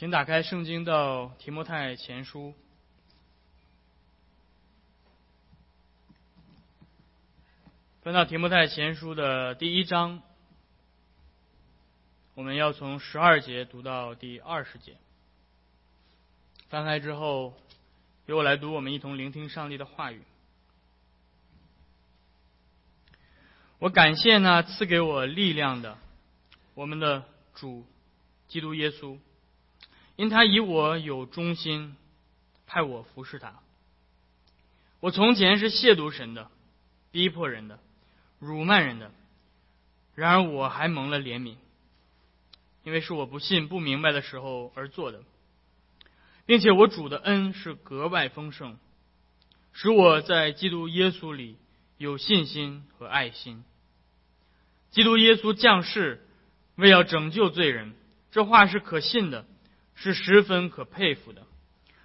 请打开圣经到提摩太前书，翻到提摩太前书的第一章，我们要从十二节读到第二十节。翻开之后，由我来读，我们一同聆听上帝的话语。我感谢那赐给我力量的我们的主基督耶稣。因他以我有忠心，派我服侍他。我从前是亵渎神的，逼迫人的，辱骂人的。然而我还蒙了怜悯，因为是我不信、不明白的时候而做的，并且我主的恩是格外丰盛，使我在基督耶稣里有信心和爱心。基督耶稣降世为要拯救罪人，这话是可信的。是十分可佩服的，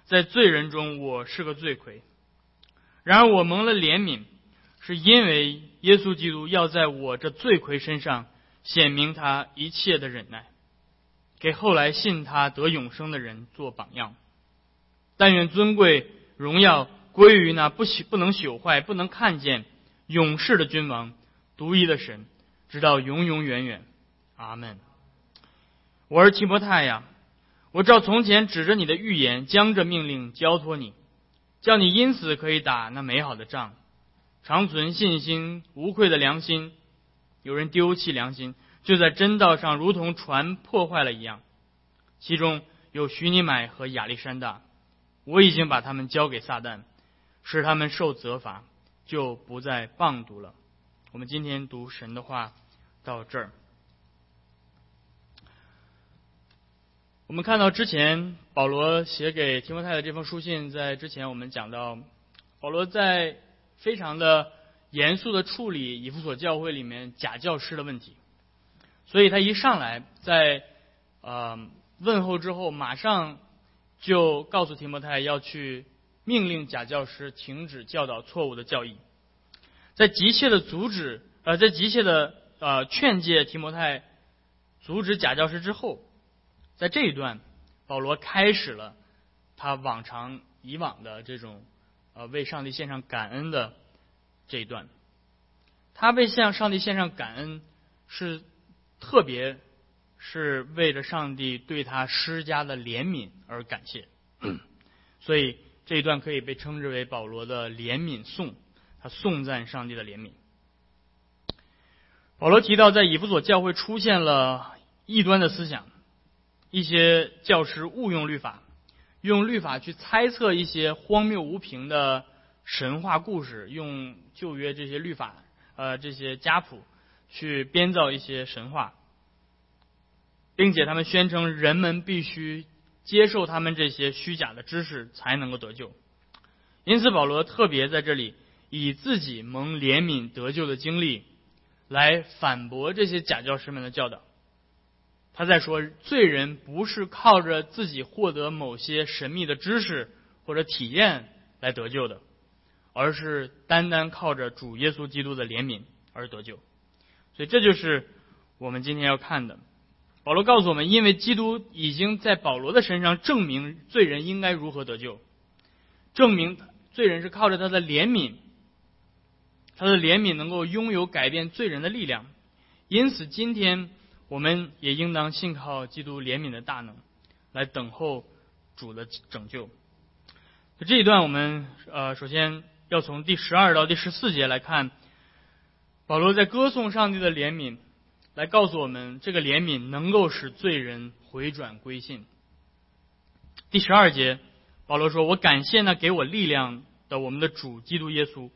在罪人中我是个罪魁，然而我蒙了怜悯，是因为耶稣基督要在我这罪魁身上显明他一切的忍耐，给后来信他得永生的人做榜样。但愿尊贵荣耀归于那不朽不能朽坏、不能看见永世的君王、独一的神，直到永永远远。阿门。我是提摩太呀。我照从前指着你的预言，将这命令交托你，叫你因此可以打那美好的仗，长存信心，无愧的良心。有人丢弃良心，就在真道上如同船破坏了一样。其中有徐尼买和亚历山大，我已经把他们交给撒旦，使他们受责罚，就不再棒读了。我们今天读神的话到这儿。我们看到之前保罗写给提摩太的这封书信，在之前我们讲到，保罗在非常的严肃的处理以弗所教会里面假教师的问题，所以他一上来在呃问候之后，马上就告诉提摩太要去命令假教师停止教导错误的教义，在急切的阻止呃在急切的呃劝诫提摩太阻止假教师之后。在这一段，保罗开始了他往常以往的这种呃为上帝献上感恩的这一段。他为向上帝献上感恩，是特别是为了上帝对他施加的怜悯而感谢。所以这一段可以被称之为保罗的怜悯颂，他颂赞上帝的怜悯。保罗提到，在以弗所教会出现了异端的思想。一些教师误用律法，用律法去猜测一些荒谬无凭的神话故事，用旧约这些律法，呃，这些家谱去编造一些神话，并且他们宣称人们必须接受他们这些虚假的知识才能够得救。因此，保罗特别在这里以自己蒙怜悯得救的经历，来反驳这些假教师们的教导。他在说，罪人不是靠着自己获得某些神秘的知识或者体验来得救的，而是单单靠着主耶稣基督的怜悯而得救。所以这就是我们今天要看的。保罗告诉我们，因为基督已经在保罗的身上证明罪人应该如何得救，证明罪人是靠着他的怜悯，他的怜悯能够拥有改变罪人的力量。因此，今天。我们也应当信靠基督怜悯的大能，来等候主的拯救。这一段，我们呃，首先要从第十二到第十四节来看，保罗在歌颂上帝的怜悯，来告诉我们这个怜悯能够使罪人回转归信。第十二节，保罗说：“我感谢那给我力量的我们的主基督耶稣，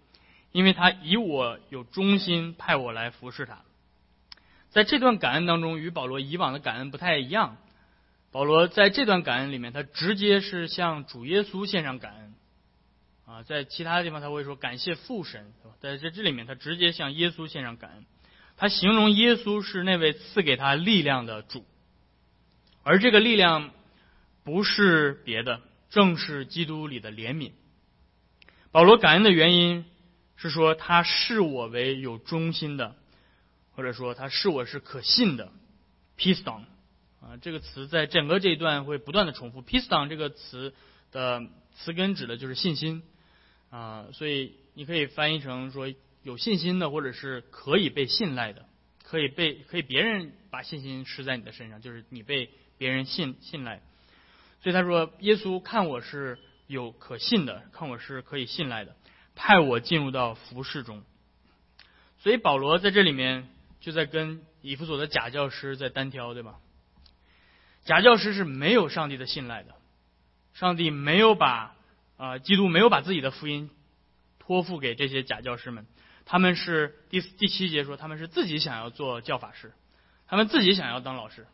因为他以我有忠心，派我来服侍他。”在这段感恩当中，与保罗以往的感恩不太一样。保罗在这段感恩里面，他直接是向主耶稣献上感恩。啊，在其他地方他会说感谢父神，在这这里面他直接向耶稣献上感恩。他形容耶稣是那位赐给他力量的主，而这个力量不是别的，正是基督里的怜悯。保罗感恩的原因是说，他视我为有忠心的。或者说他视我是可信的，piston，啊，这个词在整个这一段会不断的重复。piston 这个词的词根指的就是信心啊，所以你可以翻译成说有信心的，或者是可以被信赖的，可以被可以别人把信心施在你的身上，就是你被别人信信赖。所以他说，耶稣看我是有可信的，看我是可以信赖的，派我进入到服饰中。所以保罗在这里面就在跟以弗所的假教师在单挑，对吧？假教师是没有上帝的信赖的，上帝没有把啊，基督没有把自己的福音托付给这些假教师们。他们是第第七节说，他们是自己想要做教法师，他们自己想要当老师，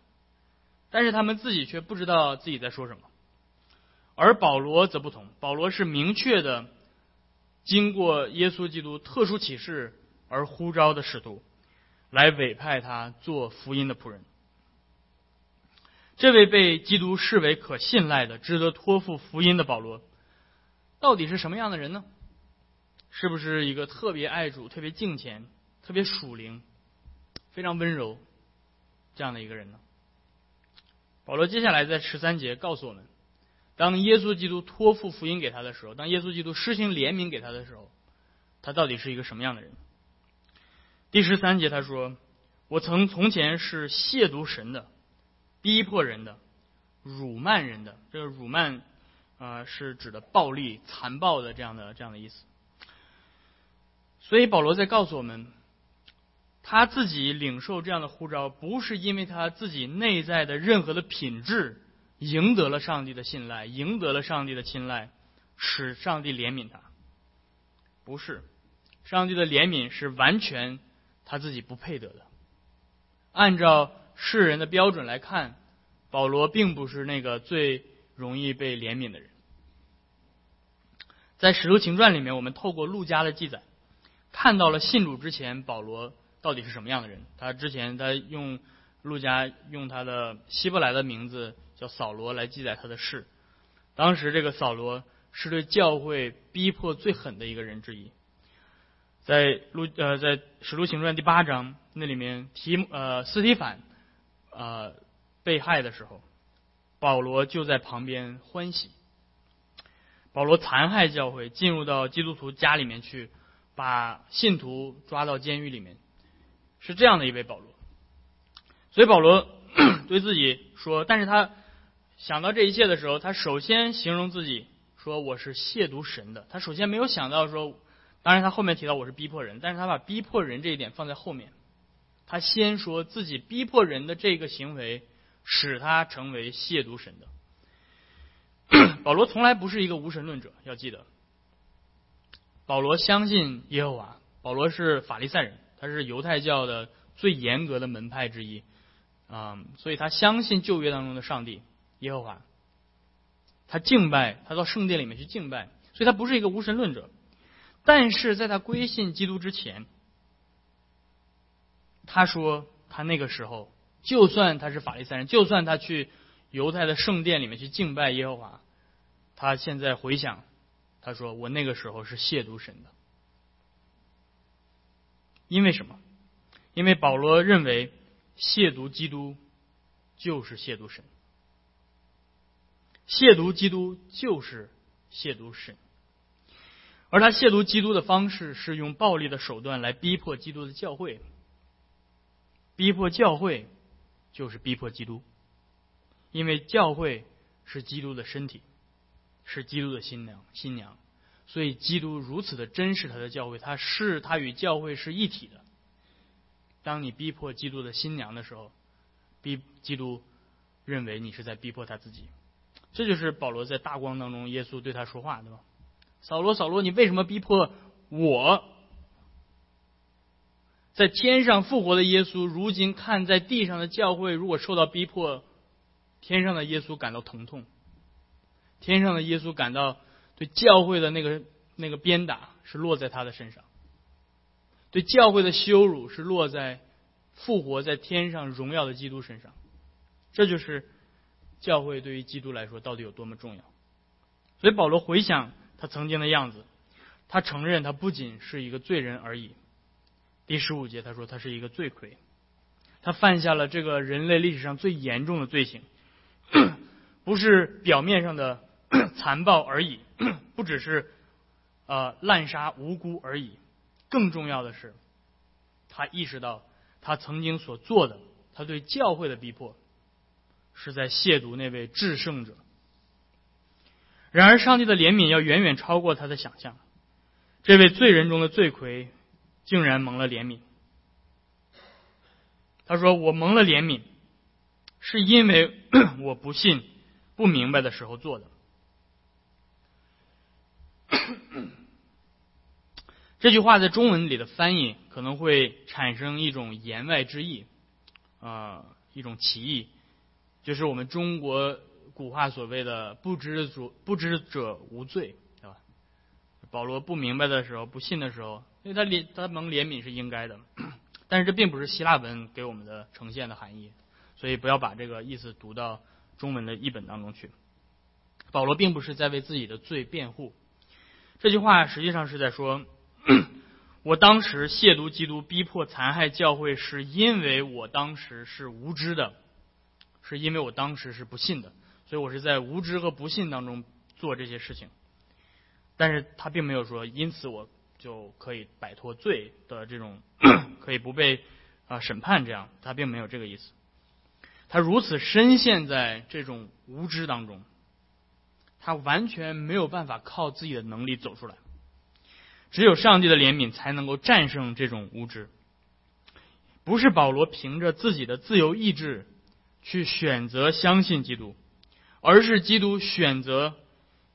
但是他们自己却不知道自己在说什么。而保罗则不同，保罗是明确的经过耶稣基督特殊启示而呼召的使徒，来委派他做福音的仆人。这位被基督视为可信赖的、值得托付福音的保罗，到底是什么样的人呢？是不是一个特别爱主、特别敬虔、特别属灵、非常温柔这样的一个人呢？保罗接下来在十三节告诉我们：当耶稣基督托付福音给他的时候，当耶稣基督施行怜悯给他的时候，他到底是一个什么样的人？第十三节他说：“我曾从前是亵渎神的。”逼迫人的、辱骂人的，这个辱骂啊是指的暴力、残暴的这样的这样的意思。所以保罗在告诉我们，他自己领受这样的呼召，不是因为他自己内在的任何的品质赢得了上帝的信赖，赢得了上帝的青睐，使上帝怜悯他。不是，上帝的怜悯是完全他自己不配得的。按照。世人的标准来看，保罗并不是那个最容易被怜悯的人。在《使徒行传》里面，我们透过路加的记载，看到了信主之前保罗到底是什么样的人。他之前他用路家用他的希伯来的名字叫扫罗来记载他的事。当时这个扫罗是对教会逼迫最狠的一个人之一。在路呃在《使徒行传》第八章那里面提呃斯提反。呃，被害的时候，保罗就在旁边欢喜。保罗残害教会，进入到基督徒家里面去，把信徒抓到监狱里面，是这样的一位保罗。所以保罗 对自己说，但是他想到这一切的时候，他首先形容自己说我是亵渎神的。他首先没有想到说，当然他后面提到我是逼迫人，但是他把逼迫人这一点放在后面。他先说自己逼迫人的这个行为，使他成为亵渎神的。保罗从来不是一个无神论者，要记得。保罗相信耶和华，保罗是法利赛人，他是犹太教的最严格的门派之一啊，所以他相信旧约当中的上帝耶和华。他敬拜，他到圣殿里面去敬拜，所以他不是一个无神论者。但是在他归信基督之前。他说：“他那个时候，就算他是法利赛人，就算他去犹太的圣殿里面去敬拜耶和华，他现在回想，他说我那个时候是亵渎神的。因为什么？因为保罗认为亵渎基督就是亵渎神，亵渎基督就是亵渎神，而他亵渎基督的方式是用暴力的手段来逼迫基督的教会。”逼迫教会，就是逼迫基督，因为教会是基督的身体，是基督的新娘，新娘，所以基督如此的珍视他的教会，他是他与教会是一体的。当你逼迫基督的新娘的时候，逼基督认为你是在逼迫他自己，这就是保罗在大光当中，耶稣对他说话，对吧？扫罗，扫罗，你为什么逼迫我？在天上复活的耶稣，如今看在地上的教会，如果受到逼迫，天上的耶稣感到疼痛，天上的耶稣感到对教会的那个那个鞭打是落在他的身上，对教会的羞辱是落在复活在天上荣耀的基督身上，这就是教会对于基督来说到底有多么重要。所以保罗回想他曾经的样子，他承认他不仅是一个罪人而已。第十五节，他说他是一个罪魁，他犯下了这个人类历史上最严重的罪行，不是表面上的 残暴而已，不只是呃滥杀无辜而已，更重要的是，他意识到他曾经所做的，他对教会的逼迫，是在亵渎那位至圣者。然而，上帝的怜悯要远远超过他的想象，这位罪人中的罪魁，竟然蒙了怜悯。他说：“我蒙了怜悯，是因为 我不信、不明白的时候做的。”这句话在中文里的翻译可能会产生一种言外之意，啊，一种歧义，就是我们中国古话所谓的“不知者不知者无罪”，对吧？保罗不明白的时候、不信的时候，因为他怜他蒙怜悯是应该的。但是这并不是希腊文给我们的呈现的含义，所以不要把这个意思读到中文的译本当中去。保罗并不是在为自己的罪辩护，这句话实际上是在说：我当时亵渎基督、逼迫残害教会，是因为我当时是无知的，是因为我当时是不信的，所以我是在无知和不信当中做这些事情。但是他并没有说，因此我。就可以摆脱罪的这种，可以不被啊审判，这样他并没有这个意思。他如此深陷在这种无知当中，他完全没有办法靠自己的能力走出来。只有上帝的怜悯才能够战胜这种无知。不是保罗凭着自己的自由意志去选择相信基督，而是基督选择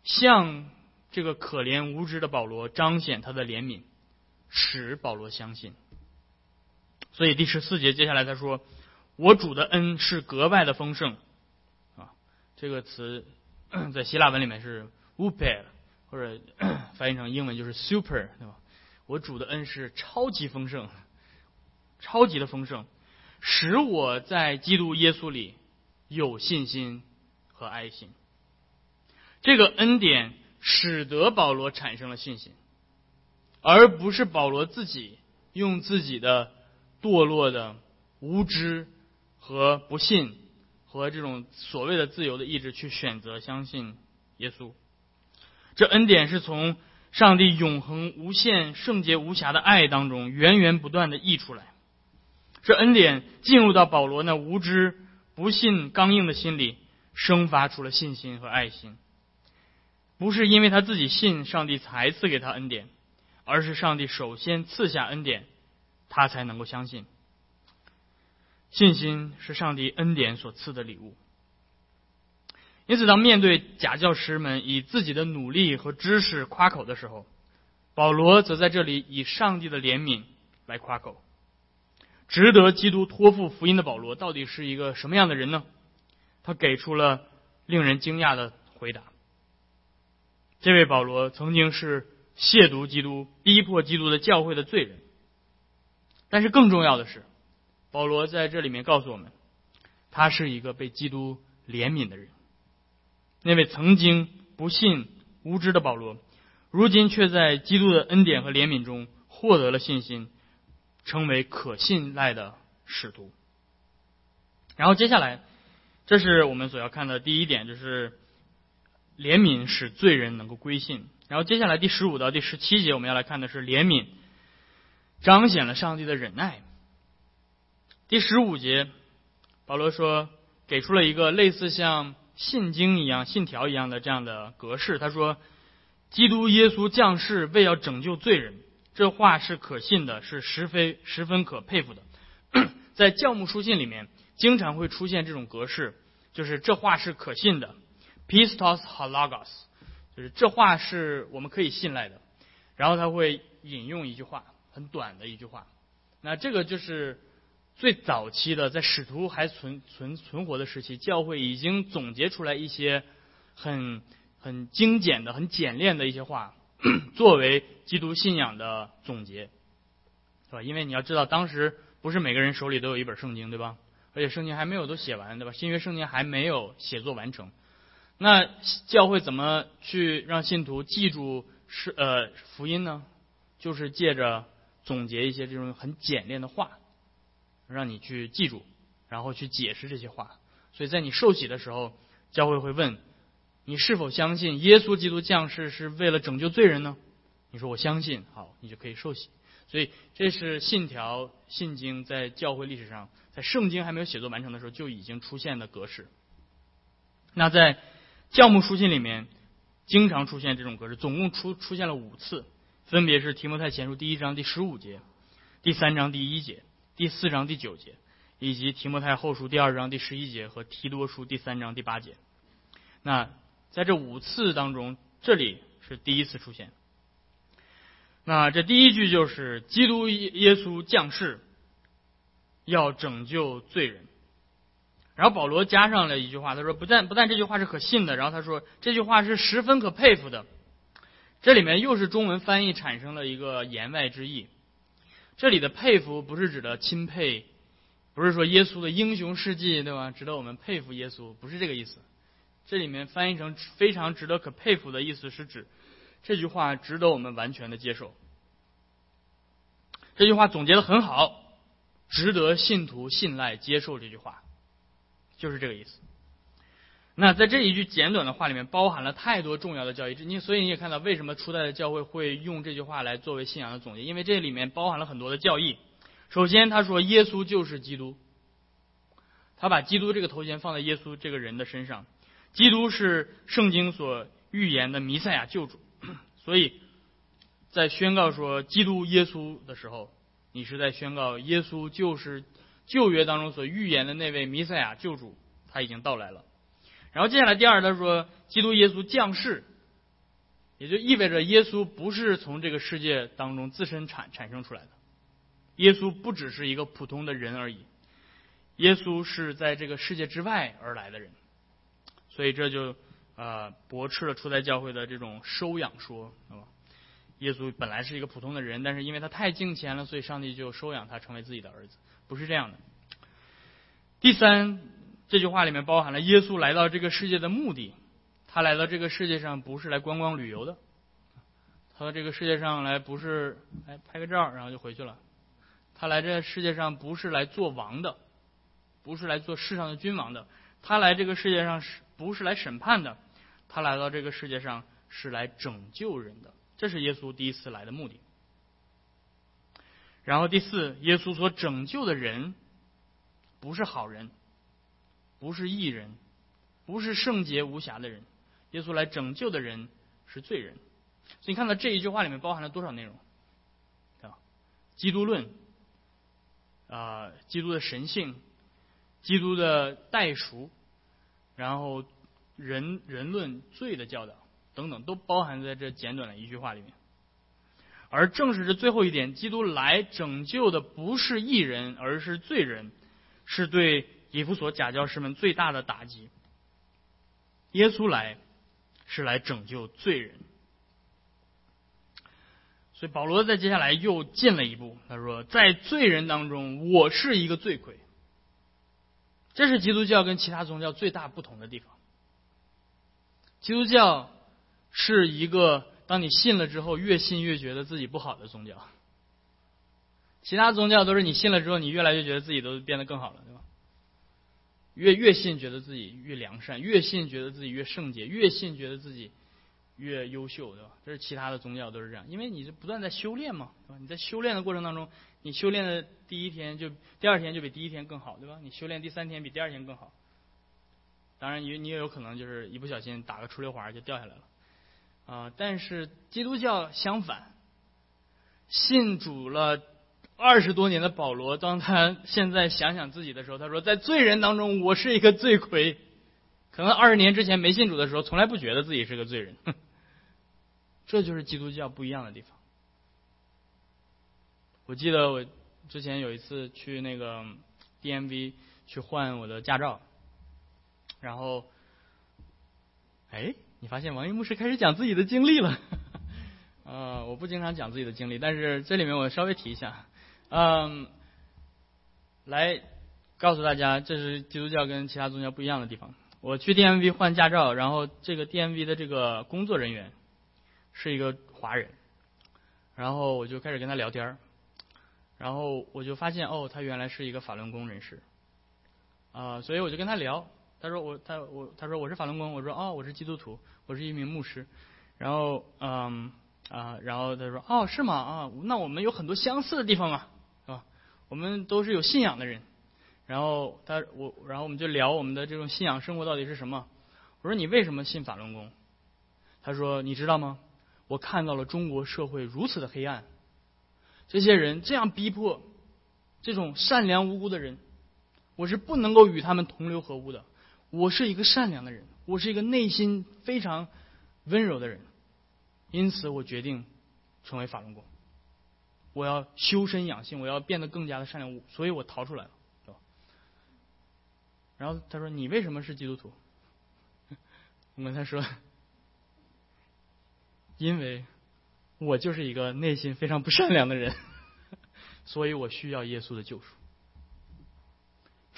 向。这个可怜无知的保罗彰显他的怜悯，使保罗相信。所以第十四节接下来他说：“我主的恩是格外的丰盛。”啊，这个词在希腊文里面是 “uper”，或者 翻译成英文就是 “super”，对吧？我主的恩是超级丰盛，超级的丰盛，使我在基督耶稣里有信心和爱心。这个恩典。使得保罗产生了信心，而不是保罗自己用自己的堕落的无知和不信和这种所谓的自由的意志去选择相信耶稣。这恩典是从上帝永恒无限圣洁无瑕的爱当中源源不断的溢出来。这恩典进入到保罗那无知不信刚硬的心里，生发出了信心和爱心。不是因为他自己信上帝才赐给他恩典，而是上帝首先赐下恩典，他才能够相信。信心是上帝恩典所赐的礼物。因此，当面对假教师们以自己的努力和知识夸口的时候，保罗则在这里以上帝的怜悯来夸口。值得基督托付福音的保罗，到底是一个什么样的人呢？他给出了令人惊讶的回答。这位保罗曾经是亵渎基督、逼迫基督的教会的罪人，但是更重要的是，保罗在这里面告诉我们，他是一个被基督怜悯的人。那位曾经不信、无知的保罗，如今却在基督的恩典和怜悯中获得了信心，成为可信赖的使徒。然后接下来，这是我们所要看的第一点，就是。怜悯使罪人能够归信。然后接下来第十五到第十七节，我们要来看的是怜悯彰显了上帝的忍耐。第十五节，保罗说，给出了一个类似像信经一样、信条一样的这样的格式。他说：“基督耶稣降世为要拯救罪人。”这话是可信的，是十分十分可佩服的。在教牧书信里面，经常会出现这种格式，就是这话是可信的。Pistos halagos，就是这话是我们可以信赖的。然后他会引用一句话，很短的一句话。那这个就是最早期的，在使徒还存存存活的时期，教会已经总结出来一些很很精简的、很简练的一些话，作为基督信仰的总结，是吧？因为你要知道，当时不是每个人手里都有一本圣经，对吧？而且圣经还没有都写完，对吧？新约圣经还没有写作完成。那教会怎么去让信徒记住是呃福音呢？就是借着总结一些这种很简练的话，让你去记住，然后去解释这些话。所以在你受洗的时候，教会会问你是否相信耶稣基督降世是为了拯救罪人呢？你说我相信，好，你就可以受洗。所以这是信条信经在教会历史上，在圣经还没有写作完成的时候就已经出现的格式。那在教牧书信里面，经常出现这种格式，总共出出现了五次，分别是提摩太前书第一章第十五节、第三章第一节、第四章第九节，以及提摩太后书第二章第十一节和提多书第三章第八节。那在这五次当中，这里是第一次出现。那这第一句就是基督耶稣降世，要拯救罪人。然后保罗加上了一句话，他说：“不但不但这句话是可信的，然后他说这句话是十分可佩服的。”这里面又是中文翻译产生了一个言外之意。这里的佩服不是指的钦佩，不是说耶稣的英雄事迹，对吧？值得我们佩服耶稣，不是这个意思。这里面翻译成非常值得可佩服的意思是指这句话值得我们完全的接受。这句话总结的很好，值得信徒信赖接受这句话。就是这个意思。那在这一句简短的话里面，包含了太多重要的教义。你所以你也看到，为什么初代的教会会用这句话来作为信仰的总结？因为这里面包含了很多的教义。首先，他说耶稣就是基督，他把基督这个头衔放在耶稣这个人的身上。基督是圣经所预言的弥赛亚救主，所以在宣告说基督耶稣的时候，你是在宣告耶稣就是。旧约当中所预言的那位弥赛亚救主，他已经到来了。然后接下来第二，他说基督耶稣降世，也就意味着耶稣不是从这个世界当中自身产产生出来的，耶稣不只是一个普通的人而已，耶稣是在这个世界之外而来的人。所以这就呃驳斥了初代教会的这种收养说，是吧？耶稣本来是一个普通的人，但是因为他太敬虔了，所以上帝就收养他成为自己的儿子。不是这样的。第三，这句话里面包含了耶稣来到这个世界的目的。他来到这个世界上不是来观光旅游的，他到这个世界上来不是来拍个照然后就回去了。他来这世界上不是来做王的，不是来做世上的君王的。他来这个世界上是不是来审判的？他来到这个世界上是来拯救人的。这是耶稣第一次来的目的。然后第四，耶稣所拯救的人不是好人，不是义人，不是圣洁无瑕的人。耶稣来拯救的人是罪人。所以你看到这一句话里面包含了多少内容？啊，基督论，啊，基督的神性，基督的代赎，然后人人论罪的教导等等，都包含在这简短的一句话里面。而正是这最后一点，基督来拯救的不是义人，而是罪人，是对以弗所假教师们最大的打击。耶稣来是来拯救罪人，所以保罗在接下来又进了一步，他说：“在罪人当中，我是一个罪魁。”这是基督教跟其他宗教最大不同的地方。基督教是一个。当你信了之后，越信越觉得自己不好的宗教，其他宗教都是你信了之后，你越来越觉得自己都变得更好了，对吧？越越信觉得自己越良善，越信觉得自己越圣洁，越信觉得自己越优秀，对吧？这是其他的宗教都是这样，因为你是不断在修炼嘛，对吧？你在修炼的过程当中，你修炼的第一天就第二天就比第一天更好，对吧？你修炼第三天比第二天更好，当然你你也有可能就是一不小心打个出溜滑就掉下来了。啊！但是基督教相反，信主了二十多年的保罗，当他现在想想自己的时候，他说：“在罪人当中，我是一个罪魁。可能二十年之前没信主的时候，从来不觉得自己是个罪人。”这就是基督教不一样的地方。我记得我之前有一次去那个 DMV 去换我的驾照，然后，哎。你发现王一牧师开始讲自己的经历了，啊，我不经常讲自己的经历，但是这里面我稍微提一下，嗯，来告诉大家，这是基督教跟其他宗教不一样的地方。我去 DMV 换驾照，然后这个 DMV 的这个工作人员是一个华人，然后我就开始跟他聊天然后我就发现哦，他原来是一个法轮功人士，啊，所以我就跟他聊。他说我他我他说我是法轮功，我说哦我是基督徒，我是一名牧师。然后嗯啊，然后他说哦是吗啊，那我们有很多相似的地方嘛，是吧？我们都是有信仰的人。然后他我然后我们就聊我们的这种信仰生活到底是什么。我说你为什么信法轮功？他说你知道吗？我看到了中国社会如此的黑暗，这些人这样逼迫这种善良无辜的人，我是不能够与他们同流合污的。我是一个善良的人，我是一个内心非常温柔的人，因此我决定成为法轮功。我要修身养性，我要变得更加的善良，所以我逃出来了，是吧？然后他说：“你为什么是基督徒？” 我跟他说：“因为我就是一个内心非常不善良的人，所以我需要耶稣的救赎。”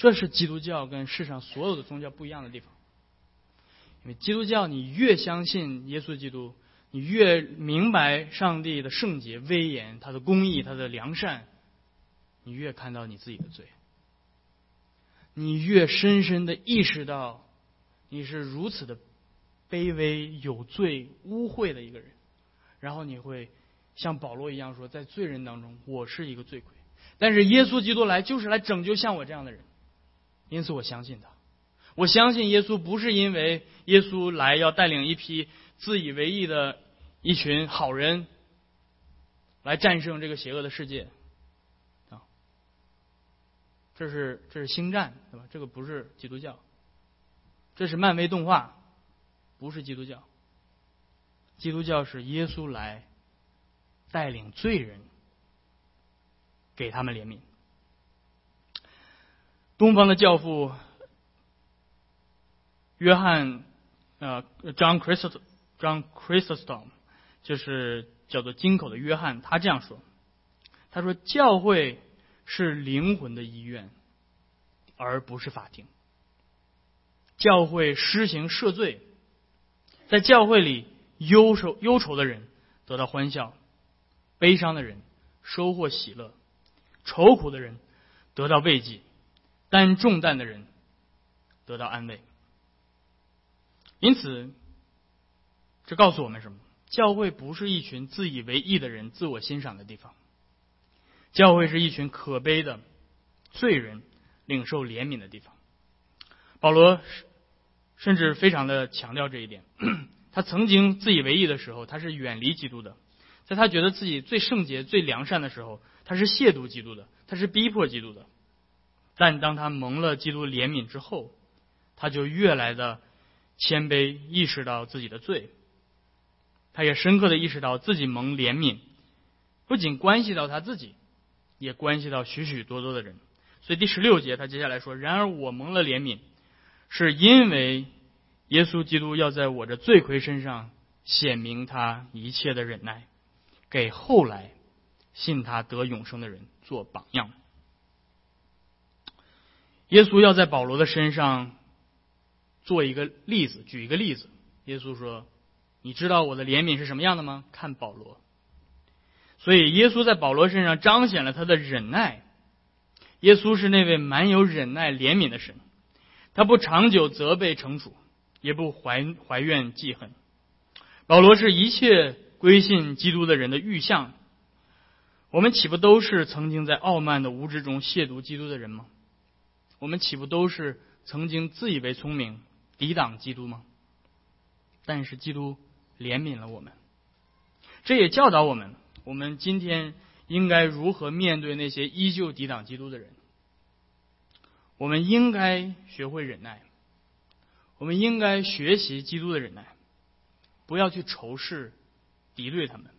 这是基督教跟世上所有的宗教不一样的地方，因为基督教你越相信耶稣基督，你越明白上帝的圣洁、威严、他的公义、他的良善，你越看到你自己的罪，你越深深的意识到你是如此的卑微、有罪、污秽的一个人，然后你会像保罗一样说，在罪人当中，我是一个罪魁，但是耶稣基督来就是来拯救像我这样的人。因此，我相信他。我相信耶稣不是因为耶稣来要带领一批自以为意的一群好人来战胜这个邪恶的世界啊。这是这是星战，对吧？这个不是基督教，这是漫威动画，不是基督教。基督教是耶稣来带领罪人，给他们怜悯。东方的教父约翰呃，John Christ John Christostom，就是叫做金口的约翰，他这样说：“他说，教会是灵魂的医院，而不是法庭。教会施行赦罪，在教会里，忧愁忧愁的人得到欢笑，悲伤的人收获喜乐，愁苦的人得到慰藉。”担重担的人得到安慰，因此，这告诉我们什么？教会不是一群自以为意的人自我欣赏的地方，教会是一群可悲的罪人领受怜悯的地方。保罗甚至非常的强调这一点。他曾经自以为意的时候，他是远离基督的；在他觉得自己最圣洁、最良善的时候，他是亵渎基督的，他是逼迫基督的。但当他蒙了基督怜悯之后，他就越来的谦卑，意识到自己的罪。他也深刻的意识到自己蒙怜悯，不仅关系到他自己，也关系到许许多多的人。所以第十六节他接下来说：“然而我蒙了怜悯，是因为耶稣基督要在我这罪魁身上显明他一切的忍耐，给后来信他得永生的人做榜样。”耶稣要在保罗的身上做一个例子，举一个例子。耶稣说：“你知道我的怜悯是什么样的吗？看保罗。”所以，耶稣在保罗身上彰显了他的忍耐。耶稣是那位满有忍耐、怜悯的神，他不长久责备、惩处，也不怀怀怨、记恨。保罗是一切归信基督的人的预像。我们岂不都是曾经在傲慢的无知中亵渎基督的人吗？我们岂不都是曾经自以为聪明、抵挡基督吗？但是基督怜悯了我们，这也教导我们：我们今天应该如何面对那些依旧抵挡基督的人？我们应该学会忍耐，我们应该学习基督的忍耐，不要去仇视、敌对他们，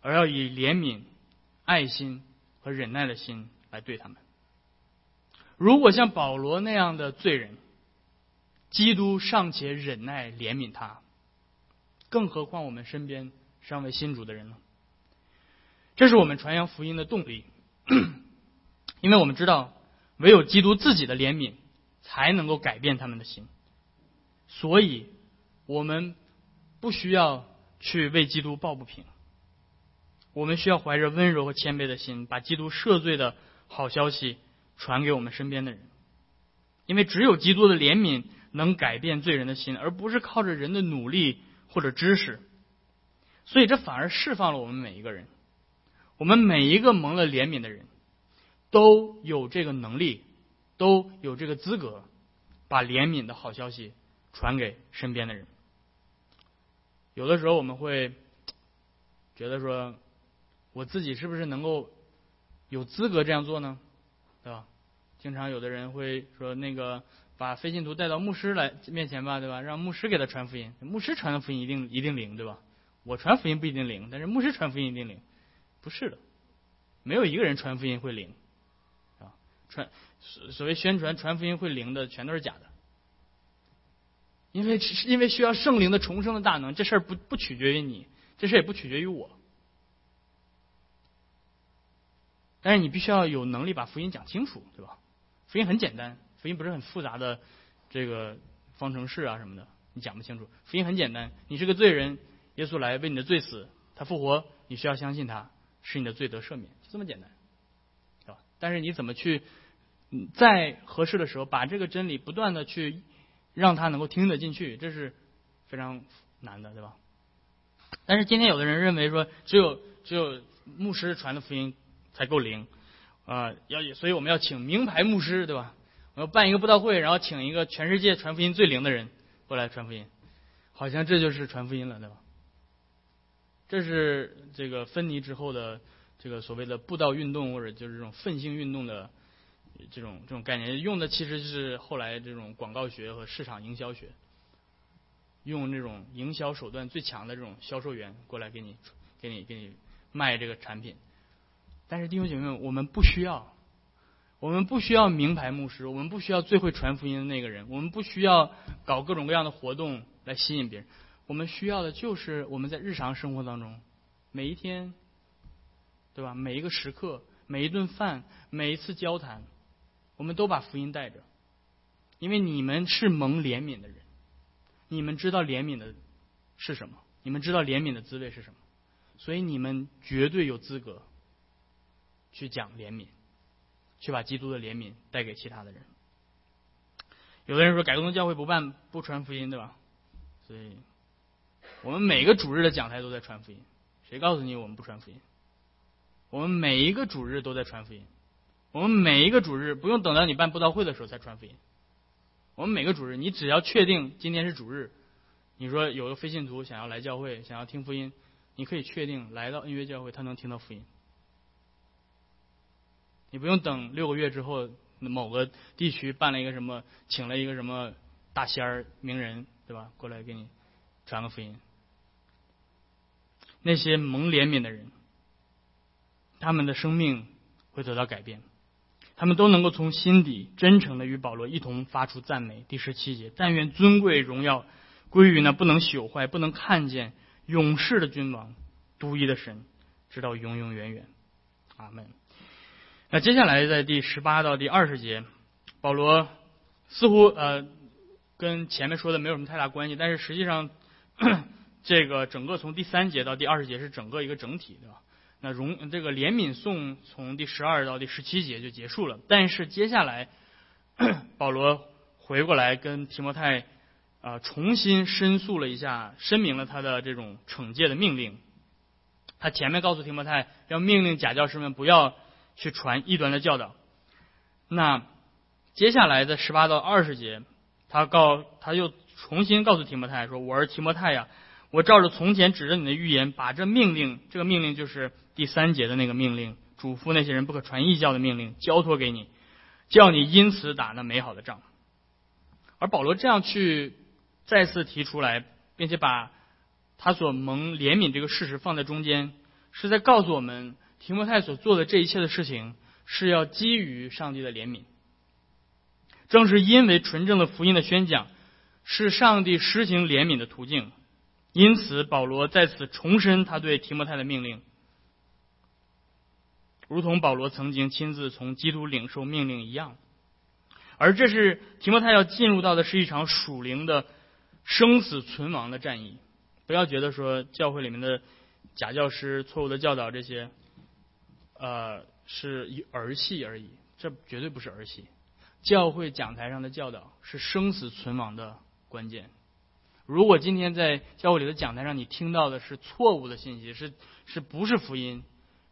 而要以怜悯、爱心和忍耐的心来对他们。如果像保罗那样的罪人，基督尚且忍耐怜悯他，更何况我们身边尚未信主的人呢？这是我们传扬福音的动力，因为我们知道，唯有基督自己的怜悯，才能够改变他们的心。所以，我们不需要去为基督抱不平，我们需要怀着温柔和谦卑的心，把基督赦罪的好消息传给我们身边的人，因为只有基督的怜悯能改变罪人的心，而不是靠着人的努力或者知识。所以，这反而释放了我们每一个人。我们每一个蒙了怜悯的人，都有这个能力，都有这个资格，把怜悯的好消息传给身边的人。有的时候我们会觉得说，我自己是不是能够有资格这样做呢？对吧？经常有的人会说，那个把非信徒带到牧师来面前吧，对吧？让牧师给他传福音，牧师传的福音一定一定灵，对吧？我传福音不一定灵，但是牧师传福音一定灵。不是的，没有一个人传福音会灵，啊，传所所谓宣传传福音会灵的，全都是假的。因为因为需要圣灵的重生的大能，这事儿不不取决于你，这事也不取决于我。但是你必须要有能力把福音讲清楚，对吧？福音很简单，福音不是很复杂的这个方程式啊什么的，你讲不清楚。福音很简单，你是个罪人，耶稣来为你的罪死，他复活，你需要相信他。使你的罪得赦免，就这么简单，对吧？但是你怎么去在合适的时候把这个真理不断的去让他能够听得进去，这是非常难的，对吧？但是今天有的人认为说，只有只有牧师传的福音才够灵啊，要所以我们要请名牌牧师，对吧？我要办一个布道会，然后请一个全世界传福音最灵的人过来传福音，好像这就是传福音了，对吧？这是这个分离之后的这个所谓的布道运动，或者就是这种奋兴运动的这种这种概念，用的其实是后来这种广告学和市场营销学，用这种营销手段最强的这种销售员过来给你给你给你卖这个产品。但是弟兄姐妹们，我们不需要，我们不需要名牌牧师，我们不需要最会传福音的那个人，我们不需要搞各种各样的活动来吸引别人。我们需要的就是我们在日常生活当中，每一天，对吧？每一个时刻，每一顿饭，每一次交谈，我们都把福音带着，因为你们是蒙怜悯的人，你们知道怜悯的是什么，你们知道怜悯的滋味是什么，所以你们绝对有资格去讲怜悯，去把基督的怜悯带给其他的人。有的人说，改革宗教会不办不传福音，对吧？所以。我们每个主日的讲台都在传福音，谁告诉你我们不传福音？我们每一个主日都在传福音，我们每一个主日不用等到你办布道会的时候才传福音。我们每个主日，你只要确定今天是主日，你说有个非信徒想要来教会，想要听福音，你可以确定来到恩约教会，他能听到福音。你不用等六个月之后，某个地区办了一个什么，请了一个什么大仙儿名人，对吧？过来给你传个福音。那些蒙怜悯的人，他们的生命会得到改变，他们都能够从心底真诚的与保罗一同发出赞美。第十七节，但愿尊贵荣耀归于那不能朽坏、不能看见、永世的君王、独一的神，直到永永远远。阿门。那接下来在第十八到第二十节，保罗似乎呃跟前面说的没有什么太大关系，但是实际上。这个整个从第三节到第二十节是整个一个整体，对吧？那容这个怜悯颂从第十二到第十七节就结束了。但是接下来，保罗回过来跟提摩太啊重新申诉了一下，申明了他的这种惩戒的命令。他前面告诉提摩太要命令假教师们不要去传异端的教导。那接下来的十八到二十节，他告他又重新告诉提摩太说：“我是提摩太呀。”我照着从前指着你的预言，把这命令，这个命令就是第三节的那个命令，嘱咐那些人不可传异教的命令，交托给你，叫你因此打那美好的仗。而保罗这样去再次提出来，并且把他所蒙怜悯这个事实放在中间，是在告诉我们，提摩太所做的这一切的事情是要基于上帝的怜悯。正是因为纯正的福音的宣讲是上帝施行怜悯的途径。因此，保罗在此重申他对提摩太的命令，如同保罗曾经亲自从基督领受命令一样。而这是提摩太要进入到的是一场属灵的生死存亡的战役。不要觉得说教会里面的假教师错误的教导这些，呃，是儿戏而已，这绝对不是儿戏。教会讲台上的教导是生死存亡的关键。如果今天在教会里的讲台上，你听到的是错误的信息，是是不是福音？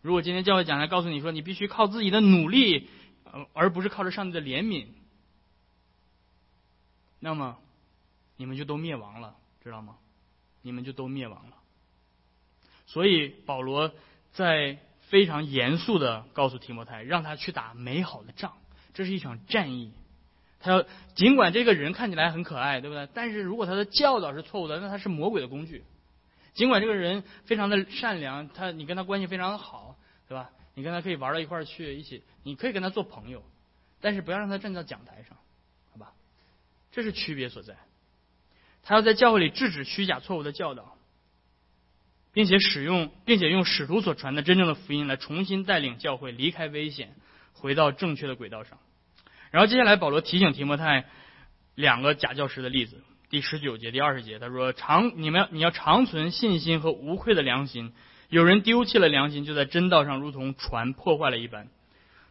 如果今天教会讲台告诉你说，你必须靠自己的努力，呃，而不是靠着上帝的怜悯，那么你们就都灭亡了，知道吗？你们就都灭亡了。所以保罗在非常严肃的告诉提摩太，让他去打美好的仗，这是一场战役。他要尽管这个人看起来很可爱，对不对？但是如果他的教导是错误的，那他是魔鬼的工具。尽管这个人非常的善良，他你跟他关系非常的好，对吧？你跟他可以玩到一块儿去，一起你可以跟他做朋友，但是不要让他站在讲台上，好吧？这是区别所在。他要在教会里制止虚假错误的教导，并且使用，并且用使徒所传的真正的福音来重新带领教会离开危险，回到正确的轨道上。然后接下来，保罗提醒提摩太两个假教师的例子。第十九节、第二十节，他说：“长你们要你要长存信心和无愧的良心。有人丢弃了良心，就在真道上如同船破坏了一般。”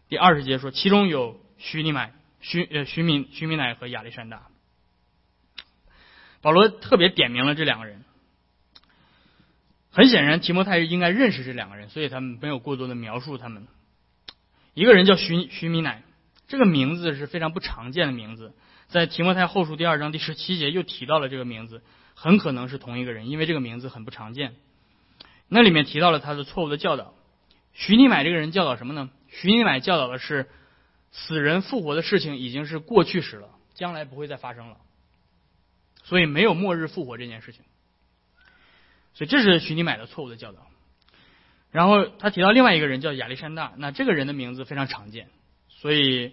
第二十节说，其中有徐尼买、徐呃徐敏、徐敏乃和亚历山大。保罗特别点明了这两个人。很显然，提摩太应该认识这两个人，所以他们没有过多的描述他们。一个人叫徐徐米乃。这个名字是非常不常见的名字，在提摩太后书第二章第十七节又提到了这个名字，很可能是同一个人，因为这个名字很不常见。那里面提到了他的错误的教导。徐尼买这个人教导什么呢？徐尼买教导的是死人复活的事情已经是过去时了，将来不会再发生了，所以没有末日复活这件事情。所以这是徐尼买的错误的教导。然后他提到另外一个人叫亚历山大，那这个人的名字非常常见。所以，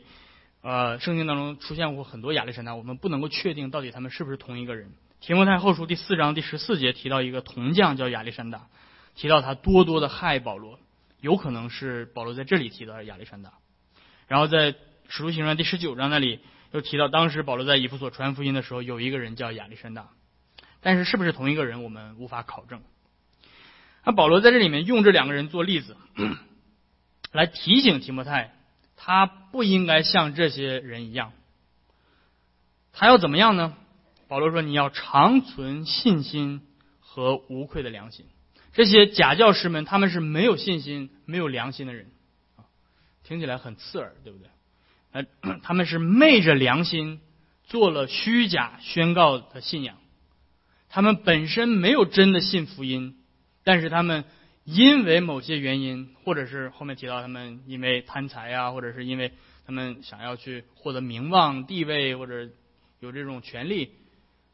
呃，圣经当中出现过很多亚历山大，我们不能够确定到底他们是不是同一个人。提摩太后书第四章第十四节提到一个铜匠叫亚历山大，提到他多多的害保罗，有可能是保罗在这里提到亚历山大。然后在使徒行传第十九章那里又提到，当时保罗在以弗所传福音的时候，有一个人叫亚历山大，但是是不是同一个人，我们无法考证。那保罗在这里面用这两个人做例子，来提醒提摩太。他不应该像这些人一样，他要怎么样呢？保罗说：“你要长存信心和无愧的良心。”这些假教师们，他们是没有信心、没有良心的人，听起来很刺耳，对不对？呃，他们是昧着良心做了虚假宣告的信仰，他们本身没有真的信福音，但是他们。因为某些原因，或者是后面提到他们因为贪财啊，或者是因为他们想要去获得名望、地位，或者有这种权利，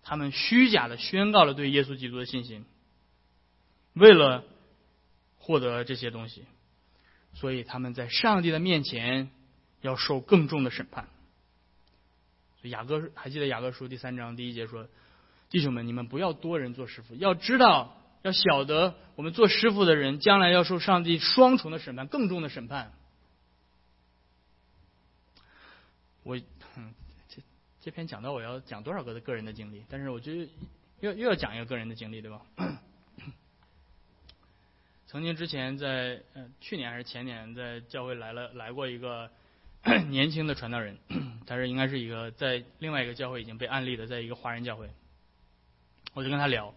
他们虚假的宣告了对耶稣基督的信心，为了获得这些东西，所以他们在上帝的面前要受更重的审判。雅各还记得雅各书第三章第一节说：“弟兄们，你们不要多人做师傅，要知道。”要晓得，我们做师傅的人将来要受上帝双重的审判，更重的审判。我，这这篇讲到我要讲多少个的个人的经历，但是我觉得又又要讲一个个人的经历，对吧？曾经之前在呃去年还是前年在教会来了来过一个 年轻的传道人，他是应该是一个在另外一个教会已经被案例的，在一个华人教会，我就跟他聊。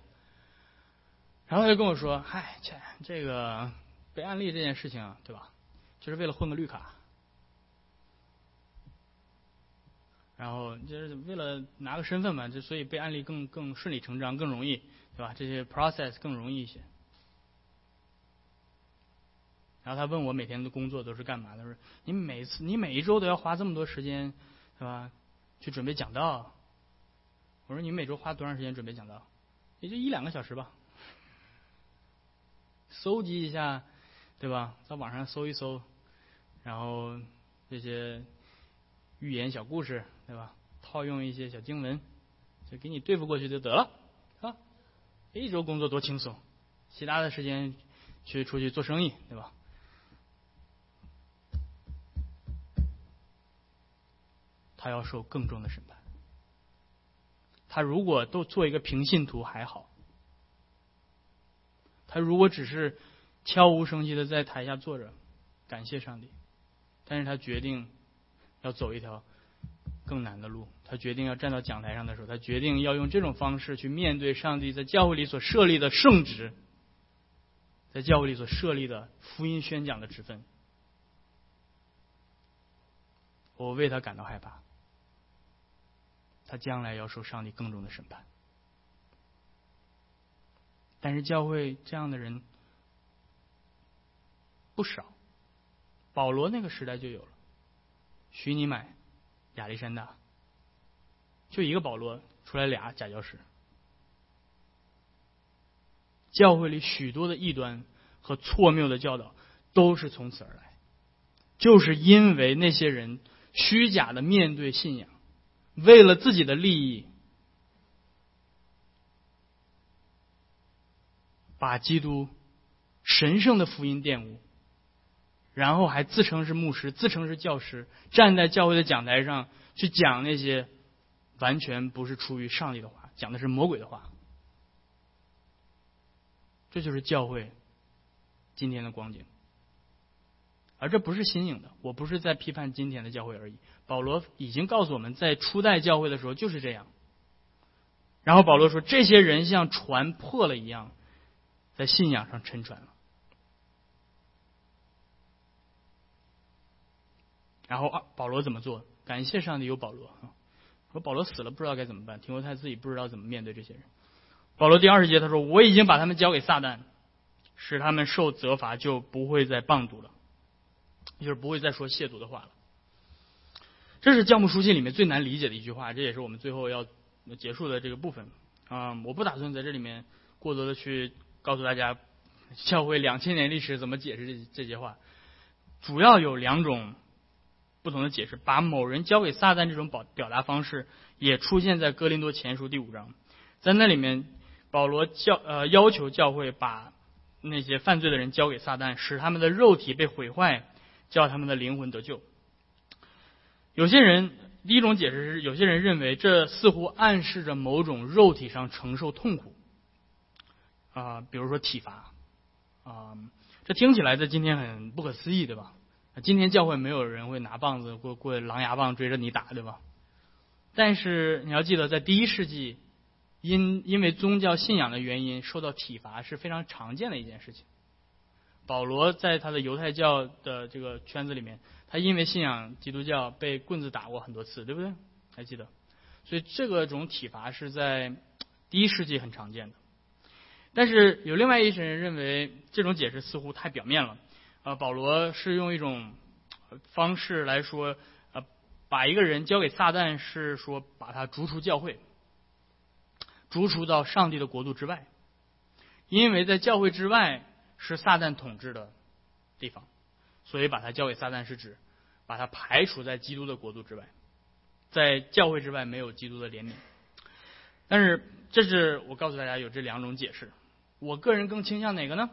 然后他就跟我说：“嗨，切，这个被案例这件事情，对吧？就是为了混个绿卡，然后就是为了拿个身份嘛，就所以被案例更更顺理成章，更容易，对吧？这些 process 更容易一些。”然后他问我每天的工作都是干嘛？他说：“你每次你每一周都要花这么多时间，是吧？去准备讲道。”我说：“你每周花多长时间准备讲道？也就一两个小时吧。”搜集一下，对吧？在网上搜一搜，然后这些寓言小故事，对吧？套用一些小经文，就给你对付过去就得了，啊！一周工作多轻松，其他的时间去出去做生意，对吧？他要受更重的审判。他如果都做一个平信徒还好。他如果只是悄无声息的在台下坐着，感谢上帝，但是他决定要走一条更难的路。他决定要站到讲台上的时候，他决定要用这种方式去面对上帝在教会里所设立的圣职，在教会里所设立的福音宣讲的职分。我为他感到害怕，他将来要受上帝更重的审判。但是教会这样的人不少，保罗那个时代就有了，许尼买、亚历山大。就一个保罗出来俩假教师，教会里许多的异端和错谬的教导都是从此而来，就是因为那些人虚假的面对信仰，为了自己的利益，把基督神圣的福音玷污，然后还自称是牧师，自称是教师，站在教会的讲台上去讲那些。完全不是出于上帝的话，讲的是魔鬼的话。这就是教会今天的光景，而这不是新颖的。我不是在批判今天的教会而已。保罗已经告诉我们在初代教会的时候就是这样。然后保罗说，这些人像船破了一样，在信仰上沉船了。然后啊，保罗怎么做？感谢上帝有保罗啊。说保罗死了，不知道该怎么办。提摩太自己不知道怎么面对这些人。保罗第二十节他说：“我已经把他们交给撒旦，使他们受责罚，就不会再谤读了，就是不会再说亵渎的话了。”这是教牧书信里面最难理解的一句话，这也是我们最后要结束的这个部分啊！我不打算在这里面过多的去告诉大家教会两千年历史怎么解释这这些话，主要有两种。不同的解释，把某人交给撒旦这种表表达方式，也出现在哥林多前书第五章，在那里面，保罗教呃要求教会把那些犯罪的人交给撒旦，使他们的肉体被毁坏，叫他们的灵魂得救。有些人第一种解释是，有些人认为这似乎暗示着某种肉体上承受痛苦，啊，比如说体罚，啊，这听起来在今天很不可思议，对吧？今天教会没有人会拿棒子过过狼牙棒追着你打，对吧？但是你要记得，在第一世纪，因因为宗教信仰的原因受到体罚是非常常见的一件事情。保罗在他的犹太教的这个圈子里面，他因为信仰基督教被棍子打过很多次，对不对？还记得？所以这个种体罚是在第一世纪很常见的。但是有另外一些人认为，这种解释似乎太表面了。啊，保罗是用一种方式来说，呃，把一个人交给撒旦，是说把他逐出教会，逐出到上帝的国度之外，因为在教会之外是撒旦统治的地方，所以把他交给撒旦是指把他排除在基督的国度之外，在教会之外没有基督的怜悯。但是这是我告诉大家有这两种解释，我个人更倾向哪个呢？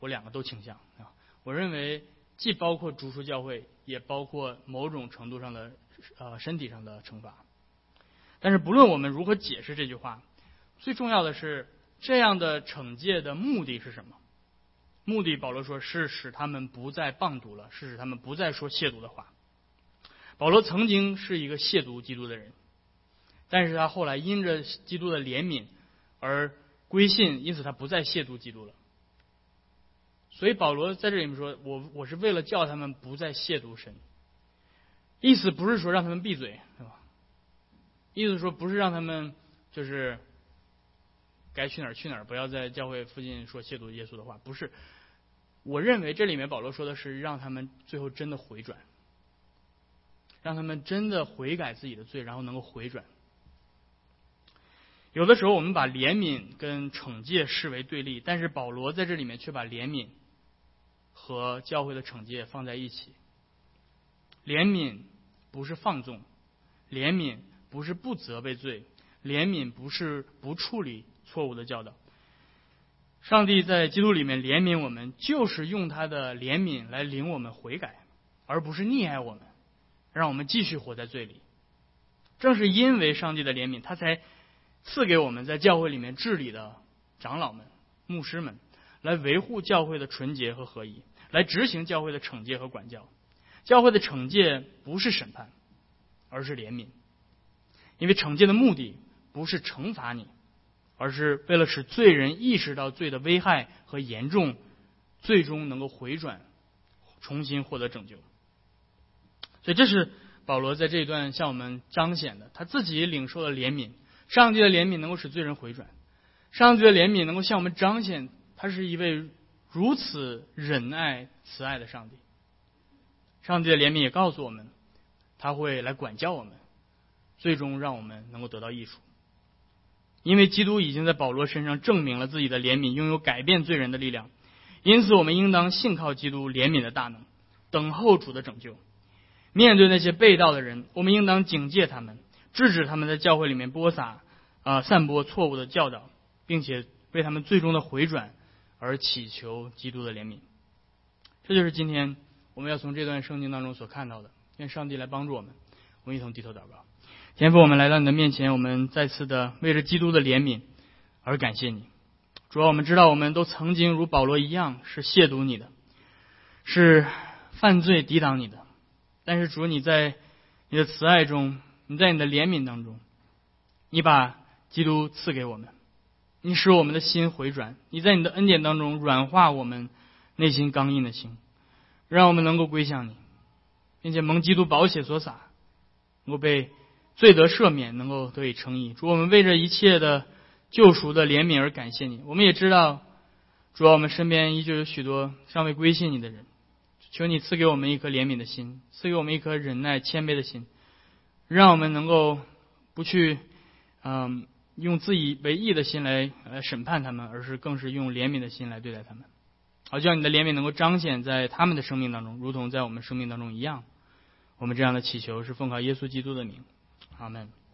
我两个都倾向啊。我认为既包括逐出教会，也包括某种程度上的呃身体上的惩罚。但是不论我们如何解释这句话，最重要的是这样的惩戒的目的是什么？目的保罗说是使他们不再谤读了，是使他们不再说亵渎的话。保罗曾经是一个亵渎基督的人，但是他后来因着基督的怜悯而归信，因此他不再亵渎基督了。所以保罗在这里面说：“我我是为了叫他们不再亵渎神。”意思不是说让他们闭嘴，是吧？意思说不是让他们就是该去哪儿去哪儿，不要在教会附近说亵渎耶稣的话。不是，我认为这里面保罗说的是让他们最后真的回转，让他们真的悔改自己的罪，然后能够回转。有的时候我们把怜悯跟惩戒视为对立，但是保罗在这里面却把怜悯。和教会的惩戒放在一起，怜悯不是放纵，怜悯不是不责备罪，怜悯不是不处理错误的教导。上帝在基督里面怜悯我们，就是用他的怜悯来领我们悔改，而不是溺爱我们，让我们继续活在罪里。正是因为上帝的怜悯，他才赐给我们在教会里面治理的长老们、牧师们。来维护教会的纯洁和合一，来执行教会的惩戒和管教。教会的惩戒不是审判，而是怜悯，因为惩戒的目的不是惩罚你，而是为了使罪人意识到罪的危害和严重，最终能够回转，重新获得拯救。所以，这是保罗在这一段向我们彰显的，他自己领受了怜悯，上帝的怜悯能够使罪人回转，上帝的怜悯能够向我们彰显，他是一位如此忍耐慈爱的上帝。上帝的怜悯也告诉我们，他会来管教我们，最终让我们能够得到益处。因为基督已经在保罗身上证明了自己的怜悯拥有改变罪人的力量，因此我们应当信靠基督怜悯的大能，等候主的拯救。面对那些被盗的人，我们应当警戒他们，制止他们在教会里面播撒啊散播错误的教导，并且为他们最终的回转而祈求基督的怜悯。这就是今天我们要从这段圣经当中所看到的。愿上帝来帮助我们，我们一同低头祷告。天父，我们来到你的面前，我们再次的为着基督的怜悯而感谢你。主要我们知道，我们都曾经如保罗一样是亵渎你的，是犯罪抵挡你的。但是主，你在你的慈爱中，你在你的怜悯当中，你把基督赐给我们，你使我们的心回转，你在你的恩典当中软化我们内心刚硬的心，让我们能够归向你，并且蒙基督宝血所洒，能够被罪得赦免，能够得以称义。主，我们为这一切的救赎的怜悯而感谢你。我们也知道，主，我们身边依旧有许多尚未归信你的人。求你赐给我们一颗怜悯的心，赐给我们一颗忍耐谦卑的心，让我们能够不去嗯用自以为义的心来来审判他们，而是更是用怜悯的心来对待他们。好，叫你的怜悯能够彰显在他们的生命当中，如同在我们生命当中一样。我们这样的祈求是奉靠耶稣基督的名，阿门。